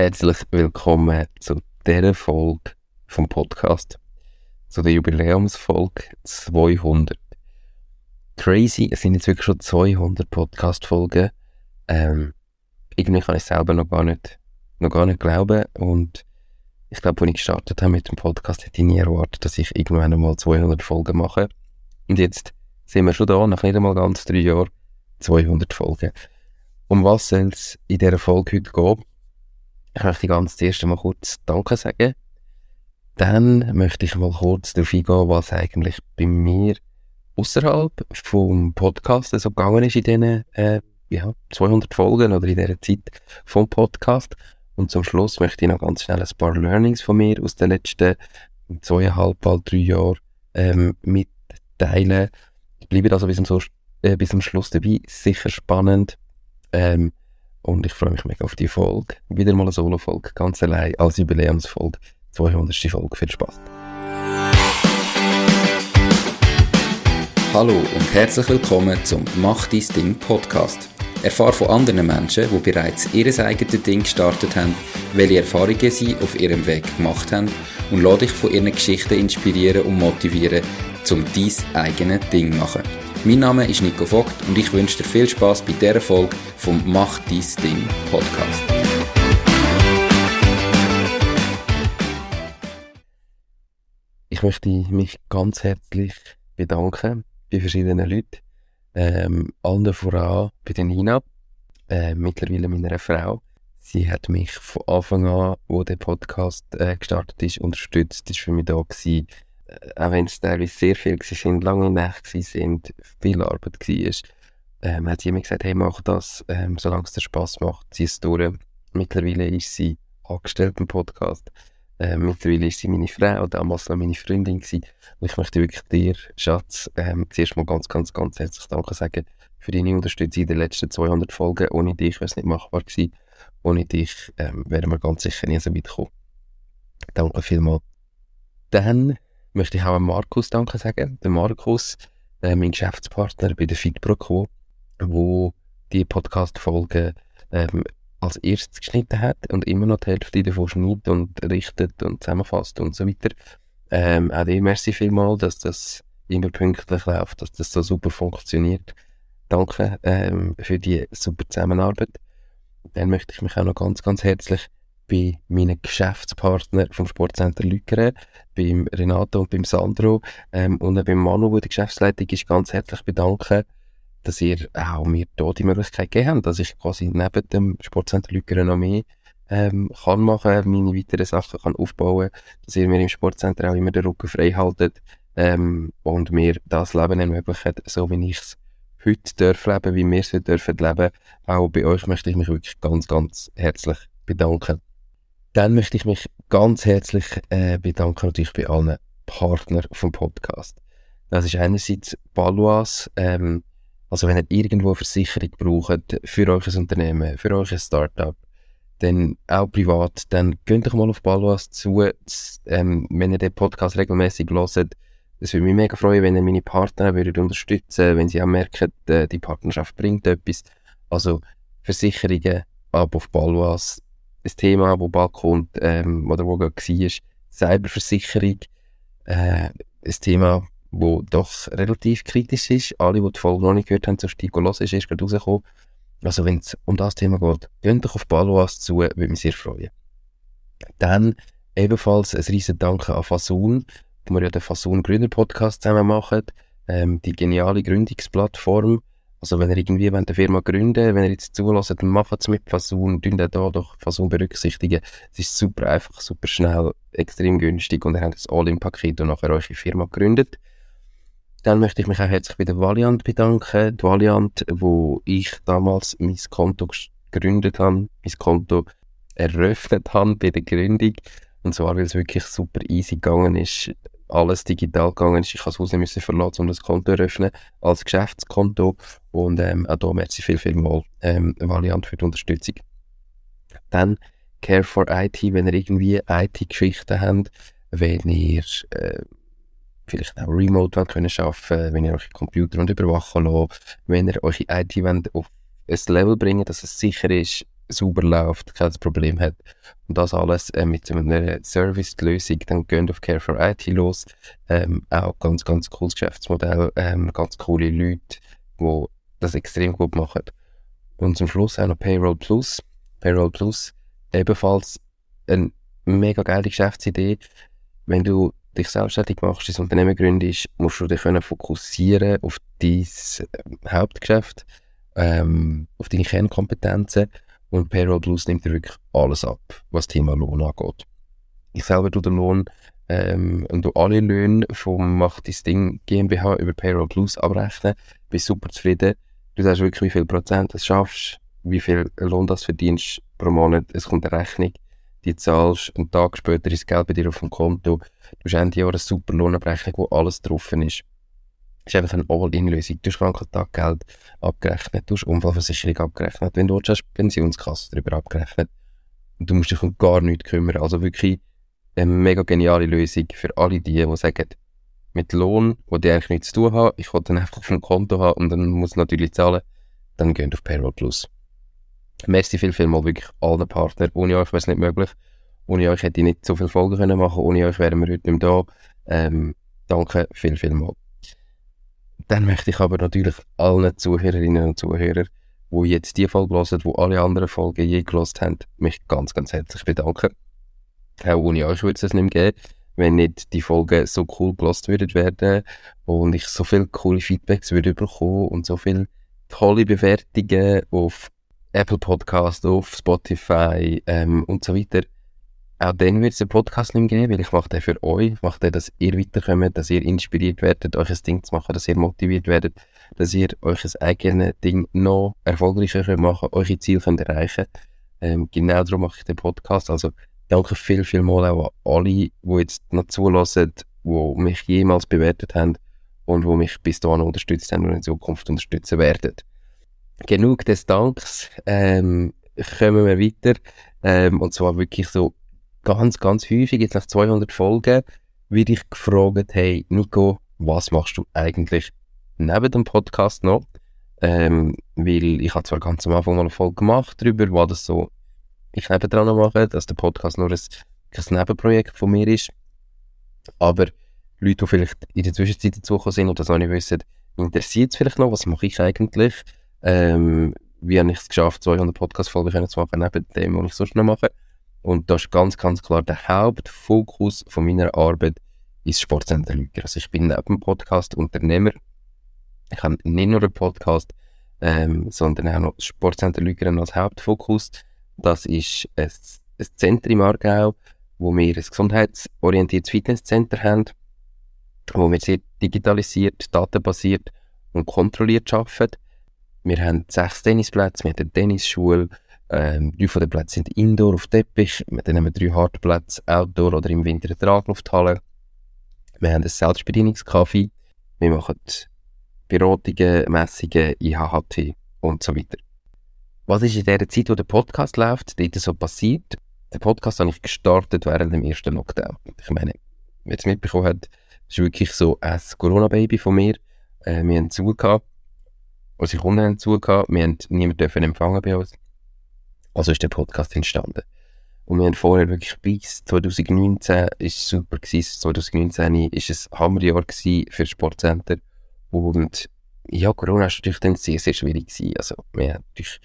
Herzlich willkommen zu dieser Folge vom Podcast, zu der Jubiläumsfolge 200. Crazy, es sind jetzt wirklich schon 200 Podcast-Folgen. Ähm, irgendwie kann ich selber noch gar nicht, noch gar nicht glauben und ich glaube, als ich gestartet habe mit dem Podcast, hätte ich nie erwartet, dass ich irgendwann einmal 200 Folgen mache. Und jetzt sind wir schon da, nach nicht einmal ganz drei Jahren, 200 Folgen. Um was soll es in dieser Folge heute gehen? Ich möchte ganz zuerst mal kurz Danke sagen. Dann möchte ich mal kurz darauf eingehen, was eigentlich bei mir außerhalb vom Podcast so gegangen ist in diesen äh, ja, 200 Folgen oder in dieser Zeit vom Podcast. Und zum Schluss möchte ich noch ganz schnell ein paar Learnings von mir aus den letzten zweieinhalb, bald drei Jahren ähm, mitteilen. Ich bleibe also bis zum, äh, bis zum Schluss dabei. Sicher spannend. Ähm, und ich freue mich mega auf die Folge. Wieder mal eine Solo-Folge, ganz allein, als Jubiläumsfolge. 200. Folge. Viel Spaß. Hallo und herzlich willkommen zum Mach dein Ding Podcast. Erfahre von anderen Menschen, die bereits ihr eigenes Ding gestartet haben, welche Erfahrungen sie auf ihrem Weg gemacht haben und lade dich von ihren Geschichten inspirieren und motivieren, um dein eigenes Ding zu machen. Mein Name ist Nico Vogt und ich wünsche dir viel Spaß bei dieser Folge vom Mach dies Ding Podcast. Ich möchte mich ganz herzlich bedanken bei verschiedenen Leuten. Ähm, allen voran bei der Nina, äh, mittlerweile meiner Frau. Sie hat mich von Anfang an, wo der Podcast äh, gestartet ist, unterstützt, ist für mich da gewesen, auch wenn es teilweise sehr viel waren, lange Nächte sind, viel Arbeit war, ähm, hat sie immer gesagt, hey, mach das, ähm, solange es dir Spass macht, zieh es durch. Mittlerweile ist sie angestellt im Podcast. Ähm, mittlerweile ist sie meine Frau, damals noch meine Freundin. Und ich möchte wirklich dir, Schatz, ähm, zuerst mal ganz, ganz, ganz herzlich Danke sagen für deine Unterstützung in den letzten 200 Folgen. Ohne dich wäre es nicht machbar gewesen. Ohne dich ähm, wären wir ganz sicher nie so weit gekommen. Danke vielmals. Dann möchte ich auch Markus Danke sagen. Der Markus, äh, mein Geschäftspartner bei der FitPro wo die Podcast-Folge ähm, als erstes geschnitten hat und immer noch die Hälfte davon schneidet und richtet und zusammenfasst und so weiter. Ähm, auch dir merci vielmal, dass das immer pünktlich läuft, dass das so super funktioniert. Danke ähm, für die super Zusammenarbeit. Dann möchte ich mich auch noch ganz, ganz herzlich bei meinen Geschäftspartnern vom Sportcenter Lückeren, beim Renato und beim Sandro ähm, und auch beim Manu, der die Geschäftsleitung ist, ganz herzlich bedanken, dass ihr auch mir hier die Möglichkeit gegeben habt, dass ich quasi neben dem Sportcenter Lückeren noch mehr ähm, kann machen, meine weiteren Sachen kann aufbauen, dass ihr mir im Sportcenter auch immer den Rücken frei haltet ähm, und mir das Leben ermöglicht, so wie ich es heute darf leben, wie wir es heute dürfen leben. Auch bei euch möchte ich mich wirklich ganz, ganz herzlich bedanken. Dann möchte ich mich ganz herzlich äh, bedanken natürlich bei allen Partnern vom Podcast. Das ist einerseits Balois, ähm, also wenn ihr irgendwo eine Versicherung braucht für ein Unternehmen, für ein Startup, dann auch privat, dann könnt euch mal auf Balois zu, ähm, wenn ihr den Podcast regelmäßig hört. Es würde mich mega freuen, wenn ihr meine Partner würdet unterstützen, wenn sie auch merken, äh, die Partnerschaft bringt etwas. Also Versicherungen ab auf Balois ein Thema, wo bald kommt, ähm, oder wo gerade war, Cyberversicherung. Äh, ein Thema, wo doch relativ kritisch ist. Alle, die die Folge noch nicht gehört haben, so Stieg los ist, ist gerade rausgekommen. Also wenn es um das Thema geht, geht doch auf Baloas zu, würde mich sehr freuen. Dann ebenfalls ein riesen Danke an Fasun, wo wir ja den Fasun Gründer Podcast zusammen machen. Ähm, die geniale Gründungsplattform, also wenn ihr irgendwie eine Firma gründen wenn ihr jetzt zulässt, dann macht es mit Fasun, tun da doch Fasun berücksichtigen. Es ist super einfach, super schnell, extrem günstig und ihr habt das All-in-Paket und nachher eure Firma gegründet. Dann möchte ich mich auch herzlich bei der Valiant bedanken. Die Valiant, wo ich damals mein Konto gegründet habe, mein Konto eröffnet habe bei der Gründung. Und zwar, weil es wirklich super easy gegangen ist alles digital gegangen ist. Ich musste das Haus müssen verlassen, um das Konto zu eröffnen, als Geschäftskonto. Und ähm, auch da merci viel, viel mal ähm, Valiant für die Unterstützung. Dann Care for IT, wenn ihr irgendwie IT-Geschichten habt, wenn ihr äh, vielleicht auch remote wollt können arbeiten wenn ihr euch Computer und überwachen lasst, wenn ihr eure IT wollt auf ein Level bringen dass es sicher ist, sauber läuft, kein Problem hat. Und das alles äh, mit einer Service-Lösung, dann gehen auf Care for IT los. Ähm, auch ganz, ganz cooles Geschäftsmodell, ähm, ganz coole Leute, die das extrem gut machen. Und zum Schluss auch noch Payroll Plus. Payroll Plus, ebenfalls eine mega geile Geschäftsidee. Wenn du dich selbstständig machst, dein Unternehmen gründest, musst du dich können fokussieren auf dein äh, Hauptgeschäft, ähm, auf deine Kernkompetenzen und Payroll Plus nimmt dir wirklich alles ab, was das Thema Lohn angeht. Ich selber tue den Lohn ähm, und du alle Löhne vom Macht dein Ding GmbH über Payroll Plus abrechnen, bin super zufrieden. Du sagst wirklich, wie viel Prozent du schaffst, wie viel Lohn das verdienst pro Monat, es kommt eine Rechnung, die zahlst, einen Tag später ist Geld bei dir auf dem Konto, du hast Ende Jahr eine super Lohnabrechnung, wo alles drauf ist. Das ist einfach eine All-In-Lösung. Du hast Krankentaggeld abgerechnet, du hast Unfallversicherung abgerechnet, wenn du willst, hast Pensionskasse darüber abgerechnet. Und du musst dich um gar nichts kümmern. Also wirklich eine mega geniale Lösung für alle die, die sagen, mit Lohn, wo die eigentlich nichts zu tun haben, ich will dann einfach auf dem Konto haben und dann muss natürlich zahlen, dann gehen auf Payroll Plus. Merci viel, viel mal wirklich allen Partnern. Ohne euch wäre es nicht möglich. Ohne euch hätte ich nicht so viele Folgen können machen Ohne euch wären wir heute nicht mehr da. Ähm, danke viel, viel mal. Dann möchte ich aber natürlich allen Zuhörerinnen und Zuhörern, die jetzt die Folge hören, die alle anderen Folgen je gelost haben, mich ganz, ganz herzlich bedanken. Auch ohne euch würde es es nicht mehr geben, wenn nicht die Folgen so cool gelost würden werden und ich so viele coole Feedbacks würde bekommen und so viele tolle Bewertungen auf Apple Podcast, auf Spotify ähm, und so weiter. Auch dann wird es den Podcast nicht geben, weil ich mache den für euch, ich mache den, dass ihr weiterkommt, dass ihr inspiriert werdet, euch ein Ding zu machen, dass ihr motiviert werdet, dass ihr euch ein eigenes Ding noch erfolgreicher könnt machen, eure Ziele könnt erreichen. Ähm, genau darum mache ich den Podcast. Also danke viel, viel mal auch an alle, die jetzt noch zulassen, die mich jemals bewertet haben und die mich bis dahin unterstützt haben und in Zukunft unterstützen werden genug des Danks. Ähm, kommen wir weiter. Ähm, und zwar wirklich so ganz, ganz häufig, jetzt nach 200 Folgen, werde ich gefragt, hey Nico, was machst du eigentlich neben dem Podcast noch? Ähm, weil ich habe zwar ganz am Anfang mal eine Folge gemacht darüber, was das so ich nebendran noch mache, dass der Podcast nur ein, ein Nebenprojekt von mir ist. Aber Leute, die vielleicht in der Zwischenzeit dazugekommen sind und das noch nicht wissen, interessiert es vielleicht noch, was mache ich eigentlich? Ähm, wie habe ich es geschafft, 200 Podcast-Folgen zu machen, neben dem, was ich sonst noch mache. Und das ist ganz, ganz klar der Hauptfokus von meiner Arbeit ist Sportcenter Lüger. Also ich bin neben dem Podcast Unternehmer. Ich habe nicht nur einen Podcast, ähm, sondern auch noch Sportcenter Lüger als Hauptfokus. Das ist ein, ein Zentrum im Aargau, wo wir ein gesundheitsorientiertes Fitnesscenter haben, wo wir sehr digitalisiert, datenbasiert und kontrolliert arbeiten. Wir haben sechs Tennisplätze, wir haben eine Tennisschule, ähm, drei von den Plätzen sind Indoor auf Teppich, dann haben wir drei Hartplätze Outdoor oder im Winter eine Traglufthalle. Wir haben ein Selbstbedienungskaffee, wir machen Beratungen, Messungen, IHHT und so weiter. Was ist in der Zeit, wo der Podcast läuft, dort so passiert? Der Podcast habe ich gestartet während dem ersten Lockdown. Ich meine, wer es mitbekommen hat, ist wirklich so ein Corona-Baby von mir. Äh, wir haben zugehört unsere Kunden haben zugehört, wir haben niemanden empfangen bei uns. Also ist der Podcast entstanden. Und wir haben vorher wirklich bis 2019, ist super gewesen, 2019 ist ein Hammerjahr für das Sportcenter. Und ja, Corona war natürlich dann sehr, sehr schwierig gewesen. Also, wir haben natürlich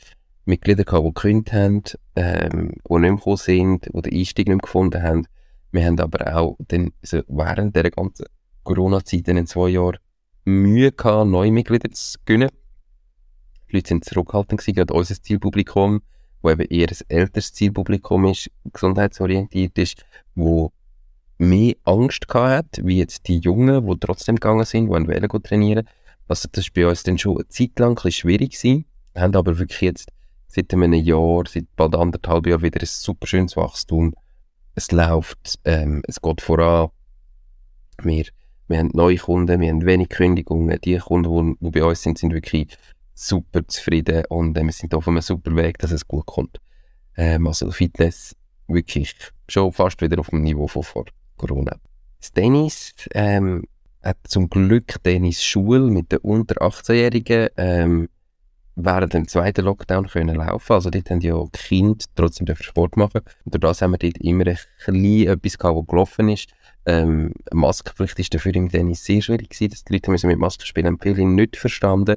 Mitglieder gehabt, die gekündigt haben, ähm, die nicht mehr gekommen sind, die den Einstieg nicht mehr gefunden haben. Wir haben aber auch dann, also während der ganzen Corona-Zeit in zwei Jahren Mühe gehabt, neue Mitglieder zu gewinnen. Die Leute sind zurückhaltend gewesen, gerade unser Zielpublikum, wo eben eher ein älteres Zielpublikum ist, gesundheitsorientiert ist, wo mehr Angst gehabt hat, wie jetzt die Jungen, die trotzdem gegangen sind, die Velo trainieren. Also das ist bei uns dann schon eine Zeit lang ein bisschen schwierig gewesen. Haben aber wirklich jetzt seit einem Jahr, seit bald anderthalb Jahren wieder ein super schönes Wachstum. Es läuft, ähm, es geht voran. Wir, wir haben neue Kunden, wir haben wenig Kündigungen. Die Kunden, die, die bei uns sind, sind wirklich super zufrieden und äh, wir sind auf einem super Weg, dass es gut kommt. Ähm, also Fitness wirklich schon fast wieder auf dem Niveau von vor Corona. Das Tennis ähm, hat zum Glück Tennis-Schule mit den unter 18-Jährigen. Ähm, während dem zweiten Lockdown können laufen. Also dort haben ja die Kinder trotzdem Sport machen. Und durch das haben wir dort immer ein bisschen etwas gehabt, was gelaufen ist. Ähm, Maskenpflicht ist dafür im Tennis sehr schwierig gewesen, dass die Leute müssen mit Masken spielen haben viele nicht verstanden.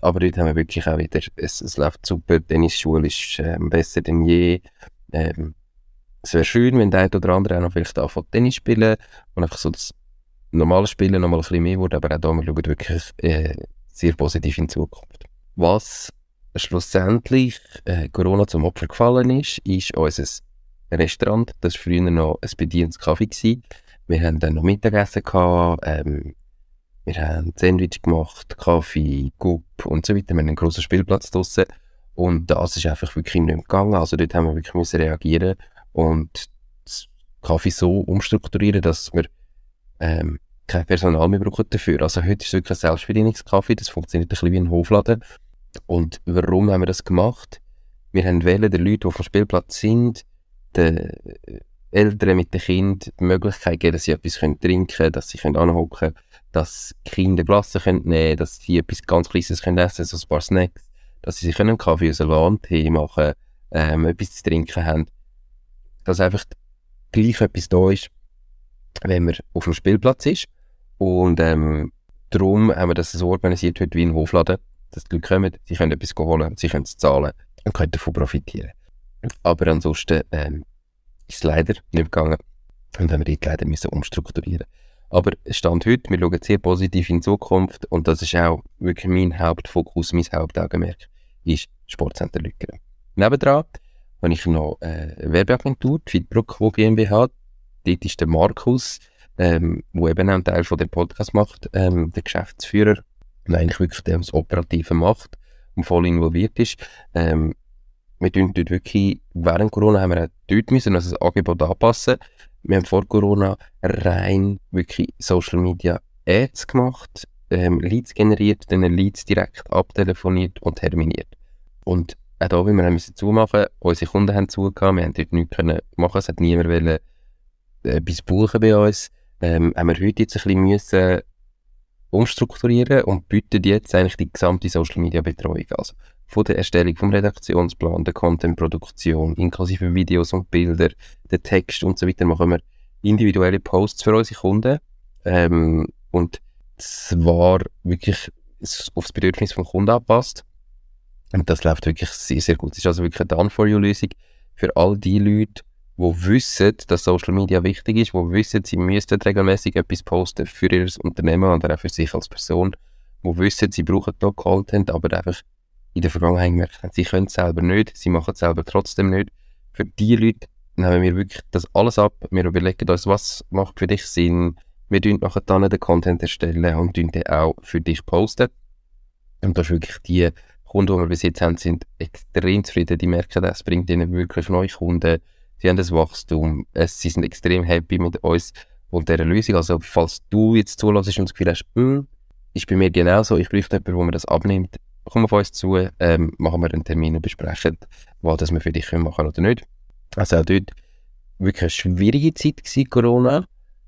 Aber dort haben wir wirklich auch wieder, es, es läuft super, die Tennisschule ist ähm, besser denn je. Ähm, es wäre schön, wenn der oder andere auch noch vielleicht anfängt Tennis spielen und einfach so das normale Spielen noch mal ein bisschen mehr wurde, aber auch da, wir schauen wirklich äh, sehr positiv in Zukunft. Was schlussendlich äh, Corona zum Opfer gefallen ist, ist unser Restaurant. Das war früher noch ein bedientes. Wir haben dann noch Mittagessen gehabt, ähm, wir haben Sandwich gemacht, Kaffee, Gup und so weiter. Wir haben einen grossen Spielplatz draussen. Und das ist einfach wirklich nicht gegangen. Also dort haben wir wirklich müssen reagieren und das Kaffee so umstrukturieren, dass wir ähm, kein Personal mehr brauchen dafür. Also heute ist es wirklich ein Selbstbedienungskaffee, das funktioniert ein bisschen wie ein Hofladen. Und warum haben wir das gemacht? Wir haben wählen den Leuten, die auf dem Spielplatz sind, den Eltern mit den Kindern die Möglichkeit geben, dass sie etwas trinken können, dass sie anhocken können, dass die Kinder Glasse können nehmen dass sie etwas ganz Kleines können essen so ein paar Snacks, dass sie sich einen Kaffee aus einem Tee machen, ähm, etwas zu trinken haben. Dass einfach gleich etwas da ist, wenn man auf dem Spielplatz ist. Und ähm, darum haben wir das so organisiert heute wie ein Hofladen, dass die Leute kommen, sie können etwas holen, sie können es zahlen und können davon profitieren. Aber ansonsten ähm, ist es leider nicht gegangen und haben wir dort leider müssen umstrukturieren aber stand heute, wir schauen sehr positiv in die Zukunft und das ist auch wirklich mein Hauptfokus, mein Hauptaugenmerk, ist Sportcenter Lückeren. Nebendran habe ich noch eine Werbeagentur, die Fitbrook GmbH. Dort ist der Markus, ähm, wo eben auch einen Teil von dem Podcast macht, ähm, der Geschäftsführer und eigentlich wirklich der, was Operative macht und voll involviert ist. Ähm, wir tun dort wirklich, während Corona haben wir auch dort müssen, also das Angebot anpassen. Wir haben vor Corona rein wirklich Social Media Ads gemacht, ähm, Leads generiert, dann Leads direkt abtelefoniert und terminiert. Und auch da, wie wir müssen zumachen, unsere Kunden haben zugehört, wir haben dort nichts können machen, es hat niemand wollen, äh, etwas buchen bei uns, ähm, haben wir heute jetzt ein bisschen müssen umstrukturieren und bieten jetzt eigentlich die gesamte Social Media Betreuung. Also von der Erstellung vom Redaktionsplan, der Contentproduktion, inklusive Videos und Bilder, der Text und so weiter, machen wir individuelle Posts für unsere Kunden. Ähm, und zwar wirklich aufs Bedürfnis vom Kunden anpasst. Und das läuft wirklich sehr, sehr gut. Es ist also wirklich eine Done-for-you-Lösung für all die Leute, die wissen, dass Social Media wichtig ist, die wissen, sie müssten regelmäßig etwas posten für ihr Unternehmen und auch für sich als Person, die wissen, sie brauchen da Content, aber einfach in der Vergangenheit gemerkt haben, sie können es selber nicht, sie machen es selber trotzdem nicht. Für die Leute nehmen wir wirklich das alles ab. Wir überlegen uns, was macht für dich Sinn. Wir tun nachher dann den Content erstellen und tun den auch für dich posten. Und das ist wirklich die Kunden, die wir bis jetzt haben, sind extrem zufrieden. Die merken, das bringt ihnen wirklich neue Kunden. Sie haben das Wachstum. Es, sie sind extrem happy mit uns und dieser Lösung. Also, falls du jetzt zulässt und das Gefühl hast, hm, ist bei mir genauso, ich brauche jemanden, der mir das abnimmt, komm auf uns zu, ähm, machen wir einen Termin und besprechen, was das wir für dich können machen oder nicht. Also auch dort wirklich eine schwierige Zeit gewesen, Corona,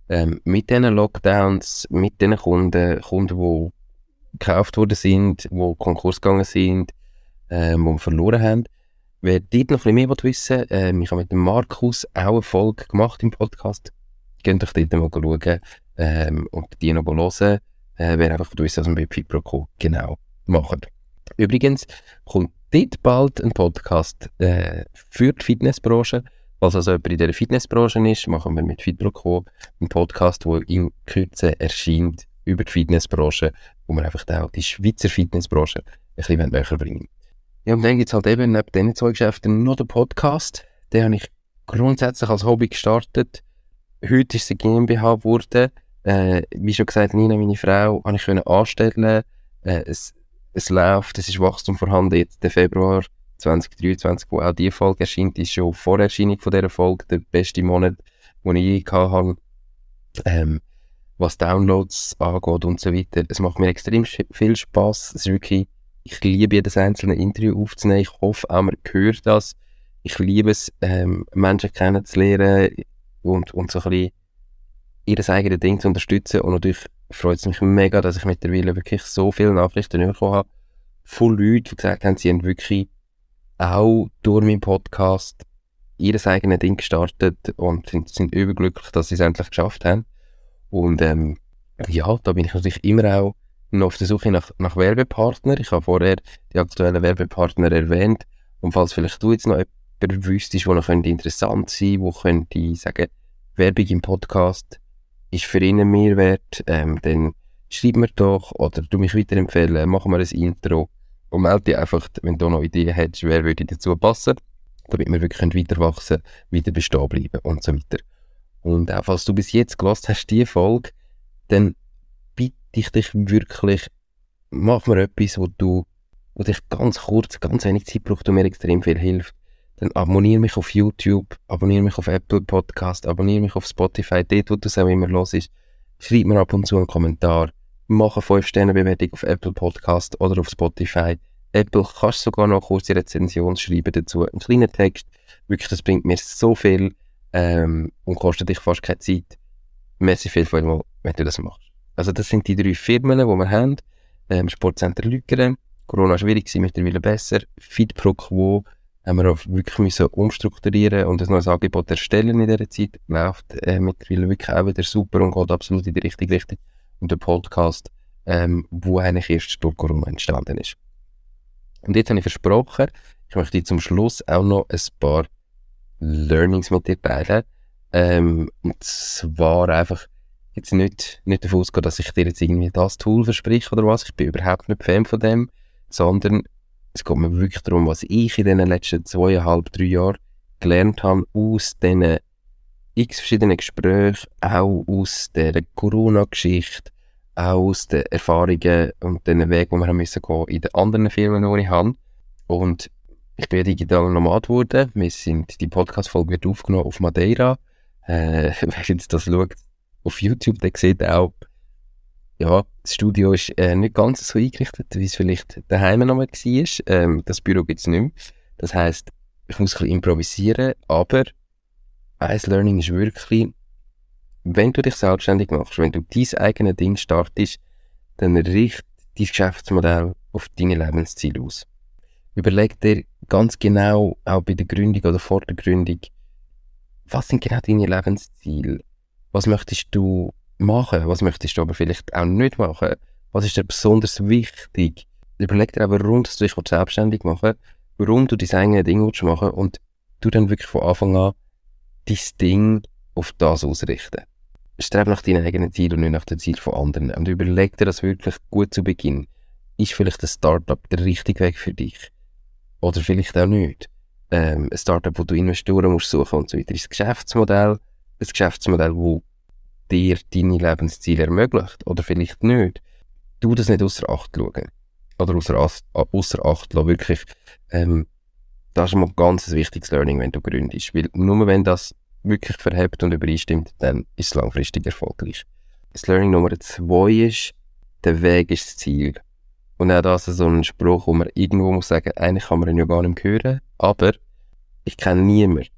ähm, mit diesen Lockdowns, mit den Kunden, Kunden, die gekauft worden sind, die Konkurs gegangen sind, ähm, die wir verloren haben. Wer dort noch ein bisschen mehr wissen will, ähm, ich habe mit dem Markus auch eine Folge gemacht im Podcast. Könnt euch dort mal schauen ähm, und die noch hören, äh, wer einfach wissen, was wir bei Fitbro genau machen. Übrigens kommt dort bald ein Podcast äh, für die Fitnessbranche. Falls also jemand in der Fitnessbranche ist, machen wir mit Fitproco einen Podcast, der in Kürze erscheint über die Fitnessbranche, wo wir einfach auch die Schweizer Fitnessbranche ein bisschen näher bringen Ja, und dann gibt es halt eben neben diesen zwei Geschäften noch den Podcast. Den habe ich grundsätzlich als Hobby gestartet. Heute ist es eine GmbH geworden. Äh, wie schon gesagt, Nina, meine Frau, habe ich können anstellen. Äh, es, es läuft, es ist Wachstum vorhanden. Jetzt der Februar 2023, wo auch die Folge erscheint, ist schon vor Erscheinung von dieser Folge der beste Monat, den ich je hatte. Ähm, was Downloads angeht und so weiter. Es macht mir extrem viel Spaß. Es ist wirklich, ich liebe jedes einzelne Interview aufzunehmen. Ich hoffe auch, man hört das. Ich liebe es, ähm, Menschen kennenzulernen und, und so ein bisschen ihr eigenes Ding zu unterstützen. Und natürlich freut es mich mega, dass ich mittlerweile wirklich so viele Nachrichten bekommen habe von Leuten, die gesagt haben, sie haben wirklich auch durch meinen Podcast ihr eigenes Ding gestartet und sind, sind überglücklich, dass sie es endlich geschafft haben. Und ähm, ja, da bin ich natürlich immer auch noch auf der Suche nach, nach Werbepartner. Ich habe vorher die aktuellen Werbepartner erwähnt. Und falls vielleicht du jetzt noch jemanden wüsstest, der noch interessant sein könnte, wo könnte sagen, Werbung im Podcast ist für ihn ein Mehrwert, ähm, dann schreib mir doch oder du mich weiterempfehlen, machen wir ein Intro und melde dich einfach, wenn du noch Ideen hast, wer würde dazu passen, damit wir wirklich weiter wachsen, weiter bestehen bleiben und so weiter. Und auch falls du bis jetzt gelost hast, diese Folge, dann bitte ich dich wirklich, mach mir etwas, wo du, wo dich ganz kurz, ganz wenig Zeit braucht und mir extrem viel hilft. Dann abonniere mich auf YouTube, abonniere mich auf Apple Podcast, abonniere mich auf Spotify, dort, wo du es auch immer los ist. Schreib mir ab und zu einen Kommentar mach eine 5-Sterne-Bewertung auf Apple Podcast oder auf Spotify. Apple kannst sogar noch kurze Rezension schreiben dazu. Einen kleinen Text. Wirklich, das bringt mir so viel ähm, und kostet dich fast keine Zeit. Merci viel wenn du das machst. Also das sind die drei Firmen, die wir haben. Ähm, Sportcenter Lückeren, Corona schwierig gewesen, mittlerweile besser. Fit Pro Quo haben wir auch wirklich müssen umstrukturieren und ein neues Angebot erstellen in dieser Zeit. Läuft äh, mittlerweile wirklich auch wieder super und geht absolut in die richtige Richtung und der Podcast, ähm, wo eigentlich erst durch Corona entstanden ist. Und jetzt habe ich versprochen, ich möchte zum Schluss auch noch ein paar Learnings mit dir teilen. Ähm, und zwar einfach jetzt nicht, nicht davon ausgehen, dass ich dir jetzt irgendwie das Tool verspreche oder was. Ich bin überhaupt nicht Fan von dem, sondern es geht mir wirklich darum, was ich in den letzten zweieinhalb, drei Jahren gelernt habe aus diesen x verschiedenen Gesprächen, auch aus der Corona-Geschichte, auch aus den Erfahrungen und den Weg, die wir haben müssen gehen in den anderen Firmen, die ich habe. Und ich bin digital Nomad geworden. Wir sind, die Podcast-Folge wird aufgenommen auf Madeira. Äh, wer jetzt das schaut auf YouTube, der sieht auch, ja, das Studio ist äh, nicht ganz so eingerichtet, wie es vielleicht daheim noch mal war. Ähm, das Büro gibt es nicht mehr. Das heisst, ich muss ein bisschen improvisieren, aber ein Learning ist wirklich, wenn du dich selbstständig machst, wenn du dein eigenes Ding startest, dann richt dein Geschäftsmodell auf deine Lebensziele aus. Überleg dir ganz genau, auch bei der Gründung oder vor der Gründung, was sind genau deine Lebensziele? Was möchtest du machen? Was möchtest du aber vielleicht auch nicht machen? Was ist dir besonders wichtig? Überleg dir auch, warum du dich selbstständig machen warum du dein eigenes Ding machen willst und du dann wirklich von Anfang an dein Ding auf das ausrichten. Strebe nach deinen eigenen Zielen und nicht nach den Zielen von anderen. Und überleg dir das wirklich gut zu Beginn. Ist vielleicht ein Startup der richtige Weg für dich? Oder vielleicht auch nicht. Ähm, ein Startup, wo du Investoren musst suchen und so weiter. Ist ein Geschäftsmodell, ein Geschäftsmodell, wo dir deine Lebensziele ermöglicht? Oder vielleicht nicht. Du das nicht außer Acht schauen. Oder außer, außer Acht lassen. Wirklich, ähm, das ist mal ein ganz wichtiges Learning, wenn du gründest. Weil nur wenn das wirklich verhebt und übereinstimmt, dann ist es langfristig erfolgreich. Das Learning Nummer zwei ist, der Weg ist das Ziel. Und auch das ist so ein Spruch, wo man irgendwo muss sagen, eigentlich kann man ihn ja gar nicht hören, aber ich kenne niemanden,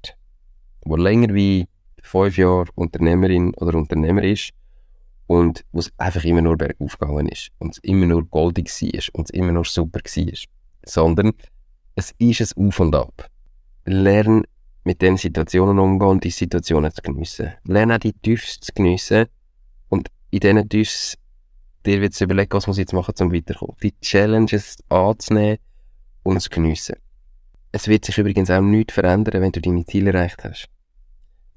der länger wie fünf Jahre Unternehmerin oder Unternehmer ist und wo es einfach immer nur bergauf gegangen ist und es immer nur goldig war und es immer nur super war, sondern es ist ein Auf und Ab. Lern mit den Situationen umgehen und die Situationen zu geniessen. Lern auch die Tiefs zu geniessen und in diesen Tiefs dir wird überlegen, was muss ich jetzt machen, um weiterzukommen. Die Challenges anzunehmen und zu geniessen. Es wird sich übrigens auch nichts verändern, wenn du deine Ziele erreicht hast.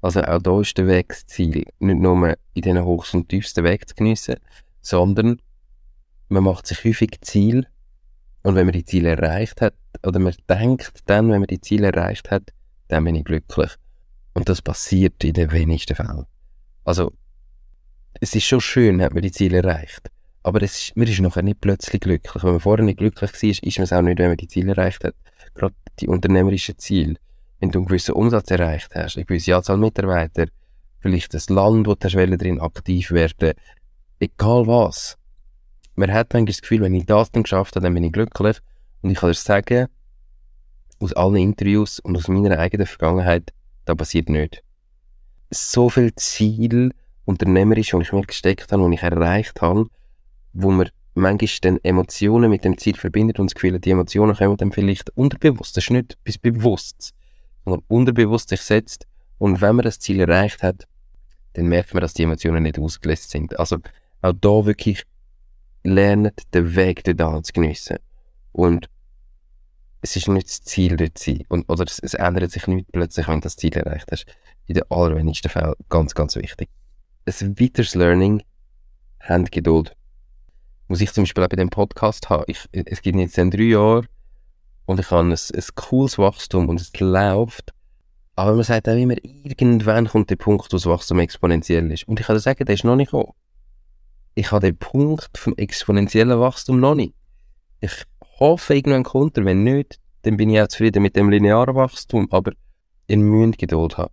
Also auch da ist der Weg das Ziel. Nicht nur in diesen Hochs und tiefsten Weg zu geniessen, sondern man macht sich häufig Ziel und wenn man die Ziele erreicht hat, oder man denkt dann, wenn man die Ziele erreicht hat, dann bin ich glücklich. Und das passiert in den wenigsten Fällen. Also, es ist schon schön, hat man die Ziele erreicht. Aber es ist, man ist nachher nicht plötzlich glücklich. Wenn man vorher nicht glücklich war, ist man es auch nicht, wenn man die Ziele erreicht hat. Gerade die unternehmerischen Ziele. Wenn du einen gewissen Umsatz erreicht hast, eine gewisse Anzahl Mitarbeiter, vielleicht das Land, wo du drin aktiv werden egal was. Man hat manchmal das Gefühl, wenn ich das dann geschafft habe, dann bin ich glücklich. Und ich kann dir sagen, aus allen Interviews und aus meiner eigenen Vergangenheit, das passiert nicht. So viel Ziel unternehmerisch, die ich mir gesteckt habe, die ich erreicht habe, wo mir manchmal dann Emotionen mit dem Ziel verbindet und das Gefühl, die Emotionen kommen dann vielleicht unterbewusst. Das ist nicht bis bewusst, sondern unterbewusst sich setzt. Und wenn man das Ziel erreicht hat, dann merkt man, dass die Emotionen nicht ausgelöst sind. Also auch da wirklich lernen, den Weg dort zu geniessen. Und es ist nicht das Ziel dort zu sein. Und, oder es, es ändert sich nicht plötzlich, wenn du das Ziel erreicht hast. In den allerwenigsten Fällen ganz, ganz wichtig. Ein weiteres Learning, habt Geduld. Muss ich zum Beispiel auch bei dem Podcast haben. Ich, es gibt jetzt dann drei Jahre und ich habe ein, ein cooles Wachstum und es läuft. Aber man sagt auch immer, irgendwann kommt der Punkt, wo das Wachstum exponentiell ist. Und ich kann sagen, der ist noch nicht gekommen. Ich habe den Punkt vom exponentiellen Wachstum noch nicht. Ich hoffe, irgendwann kommt er. Wenn nicht, dann bin ich auch zufrieden mit dem linearen Wachstum. Aber ihr müsst Geduld haben.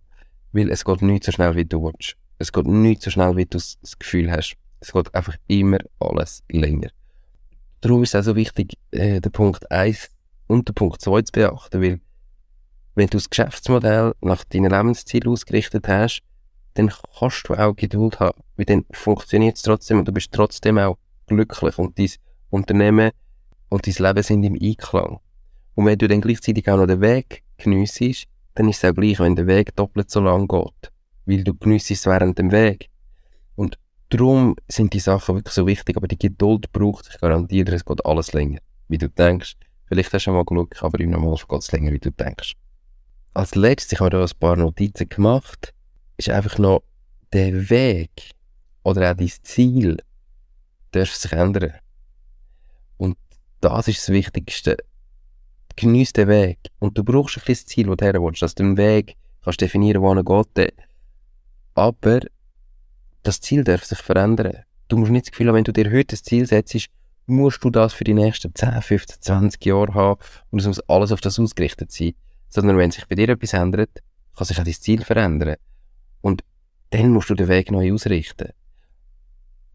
Weil es geht nicht so schnell, wie du willst. Es geht nicht so schnell, wie du das Gefühl hast. Es geht einfach immer alles länger. Darum ist es auch so wichtig, äh, den Punkt 1 und den Punkt 2 zu beachten, weil wenn du das Geschäftsmodell nach deinen Lebenszielen ausgerichtet hast, dann kannst du auch Geduld haben, weil dann funktioniert es trotzdem und du bist trotzdem auch glücklich und dein Unternehmen und dein Leben sind im Einklang. Und wenn du dann gleichzeitig auch noch den Weg geniessest, dann ist es auch gleich, wenn der Weg doppelt so lang geht, weil du geniessest während dem Weg. Und darum sind die Sachen wirklich so wichtig, aber die Geduld braucht, ich garantiere dir, es geht alles länger, wie du denkst. Vielleicht hast du mal Glück, aber im Normalfall geht es länger, wie du denkst. Als letztes, ich habe da ein paar Notizen gemacht, ist einfach noch der Weg oder auch dein Ziel darf sich ändern. Und das ist das Wichtigste. Genieß den Weg. Und du brauchst ein das Ziel, wo du her willst, dass du den Weg kannst definieren, wo er geht. Aber das Ziel darf sich verändern. Du musst nicht das Gefühl haben, wenn du dir heute das Ziel setzt, musst du das für die nächsten 10, 15, 20 Jahre haben und es muss alles auf das ausgerichtet sein. Sondern wenn sich bei dir etwas ändert, kann sich auch dein Ziel verändern. Und dann musst du den Weg neu ausrichten.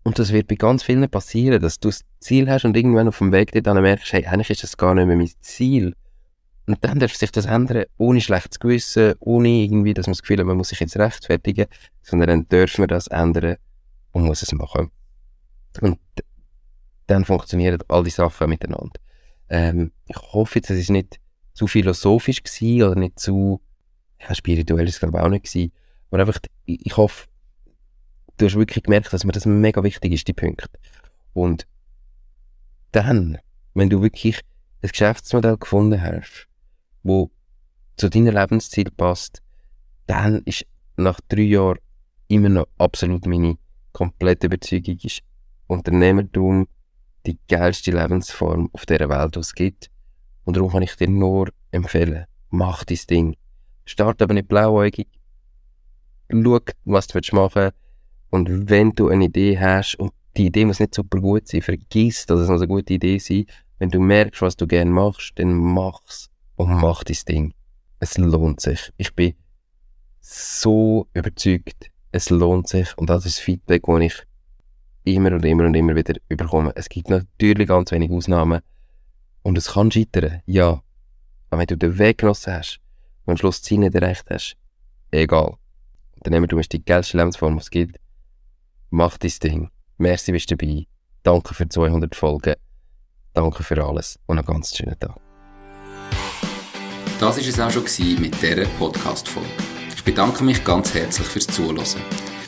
Und das wird bei ganz vielen passieren, dass du das Ziel hast und irgendwann auf dem Weg dann merkst, hey, eigentlich ist das gar nicht mehr mein Ziel. Und dann darf sich das ändern, ohne schlechtes Gewissen, ohne irgendwie, dass man das Gefühl hat, man muss sich jetzt rechtfertigen, sondern dann dürfen wir das ändern und muss es machen. Und dann funktionieren all die Sachen miteinander. Ähm, ich hoffe jetzt, es ist nicht zu philosophisch gewesen oder nicht zu ja, spirituell ist glaube ich auch nicht gewesen. Aber einfach, ich hoffe, du hast wirklich gemerkt, dass mir das mega wichtig ist, die Punkte. Und dann, wenn du wirklich ein Geschäftsmodell gefunden hast, wo zu deinem Lebensziel passt, dann ist nach drei Jahren immer noch absolut meine komplette Überzeugung ist, Unternehmertum die geilste Lebensform auf dieser Welt, die es gibt. Und darum kann ich dir nur empfehlen, mach dein Ding. Start aber nicht blauäugig. Schau, was du machen willst. Und wenn du eine Idee hast, und die Idee muss nicht super gut sein, vergiss, dass es eine gute Idee sein. Wenn du merkst, was du gerne machst, dann mach's und mach dein Ding. Es lohnt sich. Ich bin so überzeugt, es lohnt sich. Und das ist das Feedback, das ich immer und immer und immer wieder bekomme. Es gibt natürlich ganz wenige Ausnahmen. Und es kann scheitern, ja. Aber wenn du den Weg genossen hast und am Schluss das Ziel nicht erreicht hast, egal. Dann nehmen du die geilste Lebensform, die es gibt. Mach dein Ding. Merci, bist du dabei. Danke für 200 Folgen. Danke für alles und einen ganz schönen Tag. Das war es auch schon mit dieser Podcast-Folge. Ich bedanke mich ganz herzlich fürs Zuhören.